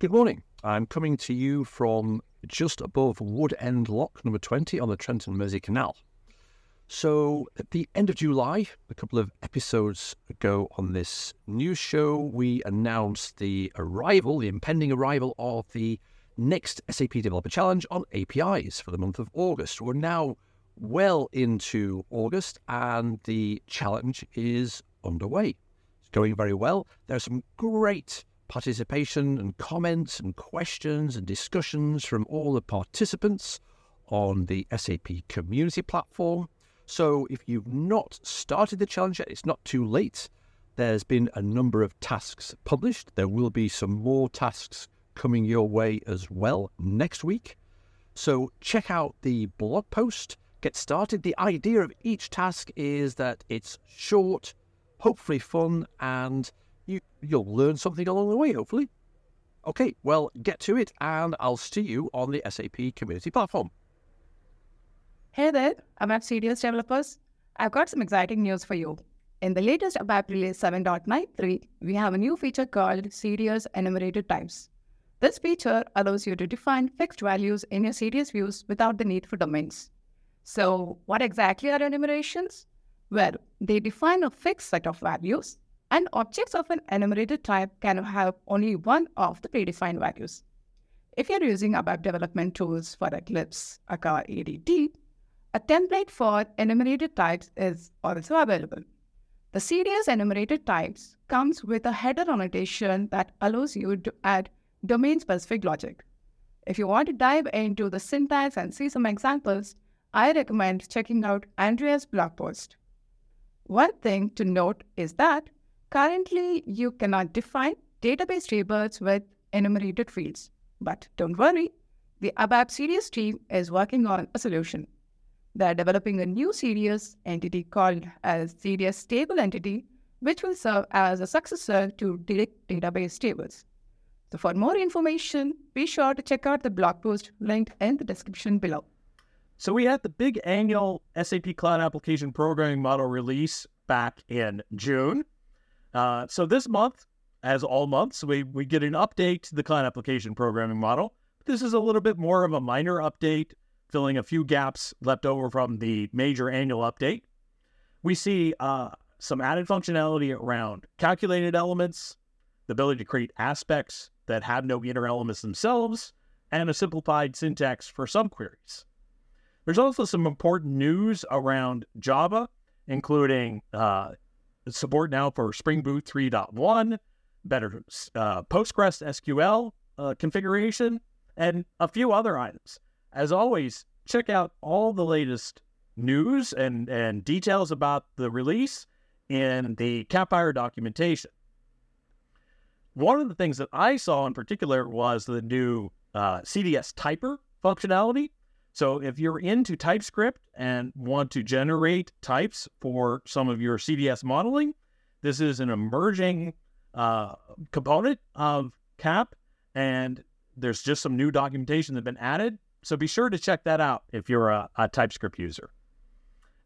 Good morning. I'm coming to you from just above Wood End Lock number 20 on the Trent and Mersey Canal. So, at the end of July, a couple of episodes ago on this news show, we announced the arrival, the impending arrival of the next SAP Developer Challenge on APIs for the month of August. We're now well into August and the challenge is underway. It's going very well. There's some great participation and comments and questions and discussions from all the participants on the SAP community platform. So if you've not started the challenge yet, it's not too late. There's been a number of tasks published. There will be some more tasks coming your way as well next week. So check out the blog post, get started. The idea of each task is that it's short, hopefully fun, and you'll learn something along the way, hopefully. Okay, well, get to it, and I'll see you on the SAP community platform. Hey there, I'm ABAP CDS developers. I've got some exciting news for you. In the latest ABAP release 7.93, we have a new feature called CDS enumerated types. This feature allows you to define fixed values in your CDS views without the need for domains. So, what exactly are enumerations? Well, they define a fixed set of values, and objects of an enumerated type can have only one of the predefined values. If you're using ABAP development tools for Eclipse, aka ADT, a template for enumerated types is also available. The CDS enumerated types comes with a header annotation that allows you to add domain-specific logic. If you want to dive into the syntax and see some examples, I recommend checking out Andrea's blog post. One thing to note is that currently you cannot define database tables with enumerated fields. But don't worry, the ABAP CDS team is working on a solution. They're developing a new CDS entity called as CDS table entity, which will serve as a successor to direct database tables. So for more information, be sure to check out the blog post linked in the description below. So we had the big annual SAP Cloud Application Programming Model release back in June. Uh, so this month, as all months, we, we get an update to the Cloud Application Programming Model. This is a little bit more of a minor update filling a few gaps left over from the major annual update. We see uh, some added functionality around calculated elements, the ability to create aspects that have no inner elements themselves, and a simplified syntax for some queries. There's also some important news around Java, including uh, support now for Spring Boot 3.1, better uh, Postgres SQL uh, configuration, and a few other items. As always, check out all the latest news and, and details about the release in the Capire documentation. One of the things that I saw in particular was the new uh, CDS typer functionality. So if you're into TypeScript and want to generate types for some of your CDS modeling, this is an emerging uh, component of CAP, and there's just some new documentation that's been added so be sure to check that out if you're a, a TypeScript user.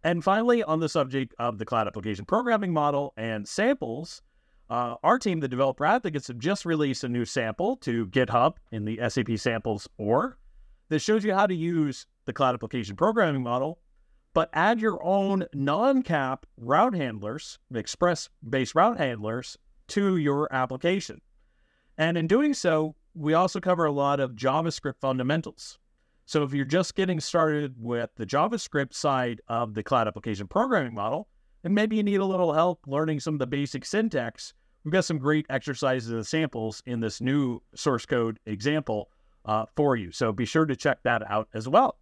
And finally, on the subject of the cloud application programming model and samples, uh, our team, the developer advocates, have just released a new sample to GitHub in the SAP samples org that shows you how to use the cloud application programming model, but add your own non-cap route handlers, express-based route handlers to your application. And in doing so, we also cover a lot of JavaScript fundamentals. So if you're just getting started with the JavaScript side of the cloud application programming model, and maybe you need a little help learning some of the basic syntax, we've got some great exercises and samples in this new source code example uh, for you. So be sure to check that out as well.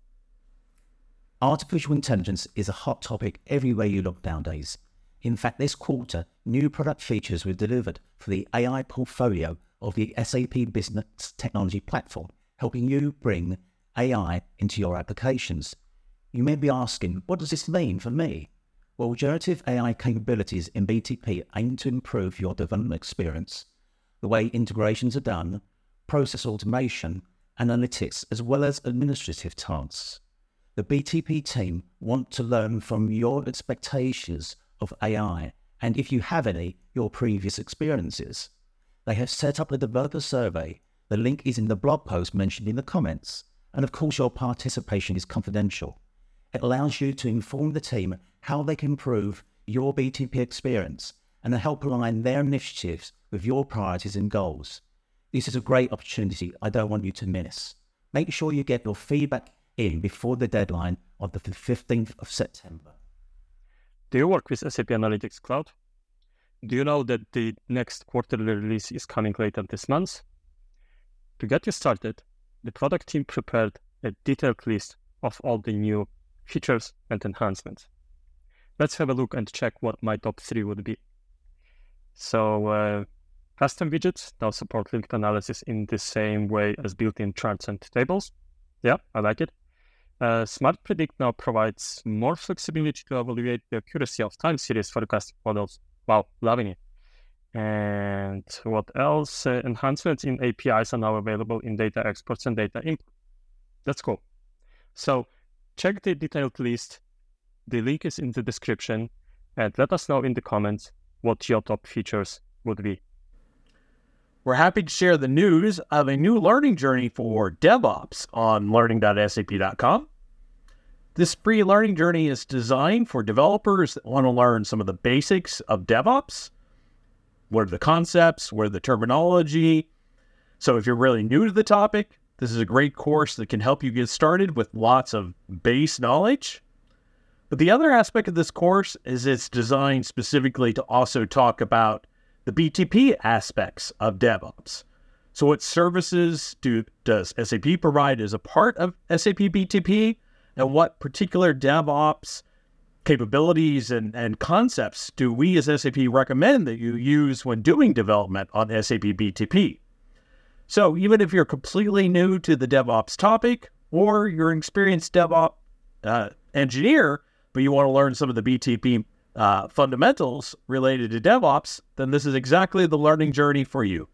Artificial intelligence is a hot topic everywhere you look nowadays. In fact, this quarter, new product features were delivered for the AI portfolio of the SAP Business Technology Platform, helping you bring AI into your applications. You may be asking, what does this mean for me? Well, generative AI capabilities in BTP aim to improve your development experience, the way integrations are done, process automation, analytics, as well as administrative tasks. The BTP team want to learn from your expectations of AI and, if you have any, your previous experiences. They have set up a developer survey The link is in the blog post mentioned in the comments. And of course, your participation is confidential. It allows you to inform the team how they can improve your BTP experience and help align their initiatives with your priorities and goals. This is a great opportunity I don't want you to miss. Make sure you get your feedback in before the deadline of the 15th of September. Do you work with SAP Analytics Cloud? Do you know that the next quarterly release is coming later this month? To get you started, the product team prepared a detailed list of all the new features and enhancements. Let's have a look and check what my top three would be. So, uh, custom widgets now support linked analysis in the same way as built-in charts and tables. Yeah, I like it. Uh, Smart Predict now provides more flexibility to evaluate the accuracy of time series for custom models. Wow, loving it. And what else? Uh, enhancements in APIs are now available in data exports and data import. That's cool. So check the detailed list. The link is in the description. And let us know in the comments what your top features would be. We're happy to share the news of a new learning journey for DevOps on learning.sap.com. This free learning journey is designed for developers that want to learn some of the basics of DevOps. What are the concepts? What are the terminology? So, if you're really new to the topic, this is a great course that can help you get started with lots of base knowledge. But the other aspect of this course is it's designed specifically to also talk about the BTP aspects of DevOps. So, what services do does SAP provide as a part of SAP BTP, and what particular DevOps capabilities and, and concepts do we as SAP recommend that you use when doing development on SAP BTP? So, even if you're completely new to the DevOps topic, or you're an experienced DevOps uh, engineer, but you want to learn some of the BTP uh, fundamentals related to DevOps, then this is exactly the learning journey for you.